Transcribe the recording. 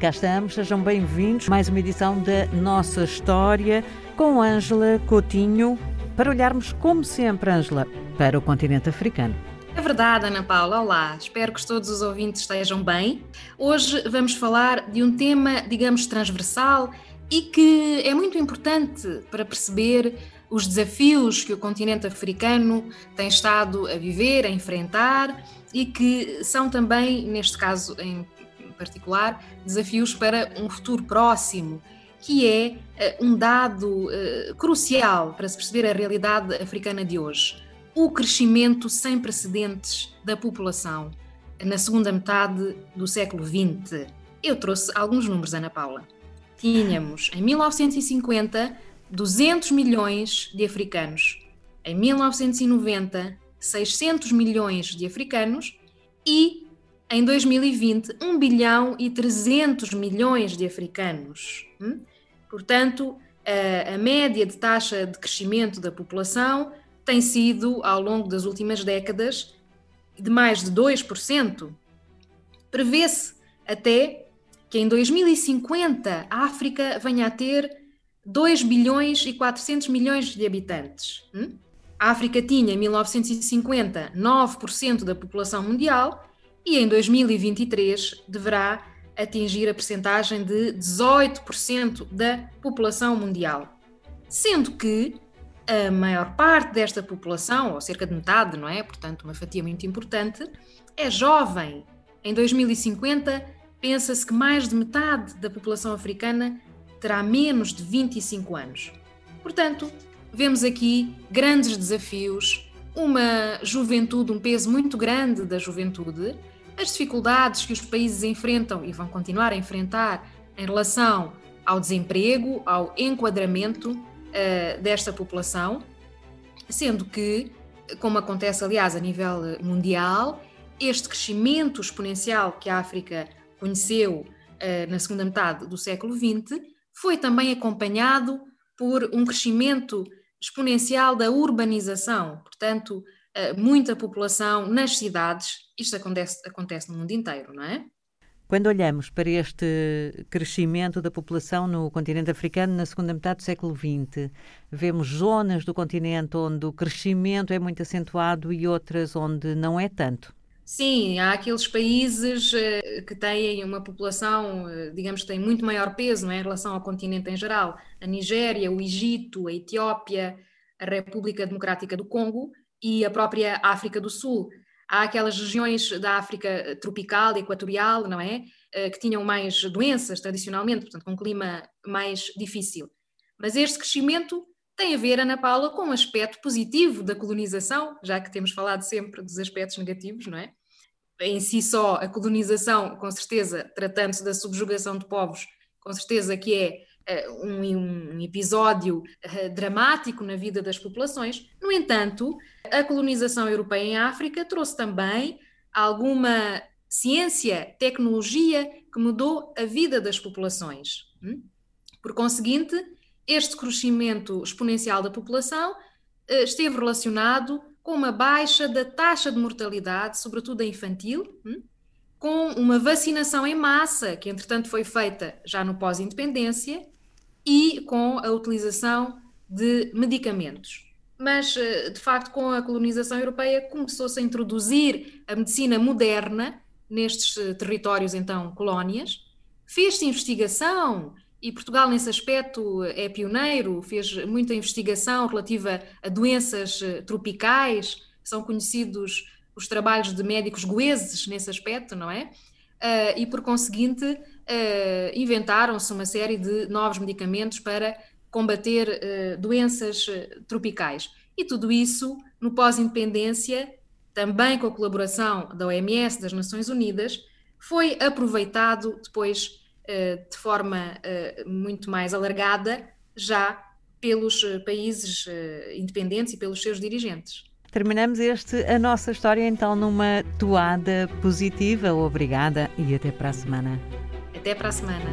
Cá estamos, sejam bem-vindos. Mais uma edição da nossa história com Ângela Coutinho, para olharmos, como sempre, Ângela, para o continente africano. É verdade, Ana Paula. Olá, espero que todos os ouvintes estejam bem. Hoje vamos falar de um tema, digamos, transversal e que é muito importante para perceber os desafios que o continente africano tem estado a viver, a enfrentar e que são também, neste caso em particular, desafios para um futuro próximo, que é uh, um dado uh, crucial para se perceber a realidade africana de hoje: o crescimento sem precedentes da população na segunda metade do século XX. Eu trouxe alguns números, Ana Paula. Tínhamos, em 1950, 200 milhões de africanos. Em 1990, 600 milhões de africanos e em 2020 1 bilhão e 300 milhões de africanos. Hum? Portanto, a, média de taxa de crescimento da população tem sido, ao longo das últimas décadas, de mais de 2%. Prevê-se até que em 2050 a África venha a ter 2 bilhões e 400 milhões de habitantes. Hum? A África tinha, em 1950, 9% da população mundial e em 2023 deverá atingir a percentagem de 18% da população mundial. Sendo que a maior parte desta população, ou cerca de metade, não é? Portanto, uma fatia muito importante, é jovem. Em 2050, pensa-se que mais de metade da população africana terá menos de 25 anos. Portanto, vemos aqui grandes desafios, uma juventude, um peso muito grande da juventude, as dificuldades que os países enfrentam e vão continuar a enfrentar em relação ao desemprego, ao enquadramento uh, desta população, sendo que, como acontece aliás a nível mundial, este crescimento exponencial que a África conheceu uh, na segunda metade do século XX foi também acompanhado por um crescimento exponencial da urbanização, portanto, eh, muita população nas cidades. Isto acontece, acontece no mundo inteiro, não é? Quando olhamos para este crescimento da população no continente africano na segunda metade do século XX, vemos zonas do continente onde o crescimento é muito acentuado e outras onde não é tanto. Sim, há aqueles países uh, que têm uma população, uh, digamos que tem muito maior peso não é, em relação ao continente em geral. A Nigéria, o Egito, a Etiópia, a República Democrática do Congo e a própria África do Sul. Há aquelas regiões da África tropical, equatorial, não é? Que tinham mais doenças tradicionalmente, portanto, com um clima mais difícil. Mas este crescimento tem a ver, Ana Paula, com um aspecto positivo da colonização, já que temos falado sempre dos aspectos negativos, não é? Em si só a colonização, com certeza, tratando-se da subjugação de povos, com certeza que é uh, um, um, episódio uh, dramático na vida das populações. No entanto, a colonização europeia em África trouxe também alguma ciência, tecnologia que mudou a vida das populações. Hum? Por conseguinte, este crescimento exponencial da população uh, esteve relacionado com uma baixa da taxa de mortalidade, sobretudo a infantil, hum? com uma vacinação em massa, que entretanto foi feita já no pós-independência, e com a utilização de medicamentos. Mas, eh, de facto, com a colonização europeia, começou-se a introduzir a medicina moderna nestes eh, territórios, então, colónias. Fez-se investigação e Portugal, nesse aspecto, é pioneiro, fez muita investigação relativa a doenças eh, tropicais, são conhecidos os trabalhos de médicos goeses nesse aspecto, não é? Uh, e, por conseguinte, uh, inventaram-se uma série de novos medicamentos para combater doenças tropicais. E tudo isso, no pós-independência, também com a colaboração da OMS, das Nações Unidas, foi aproveitado depois eh, de forma eh, muito mais alargada já pelos eh, países independentes e pelos seus dirigentes. Terminamos este a nossa história então numa toada positiva. Obrigada e até para a semana. Até para a semana.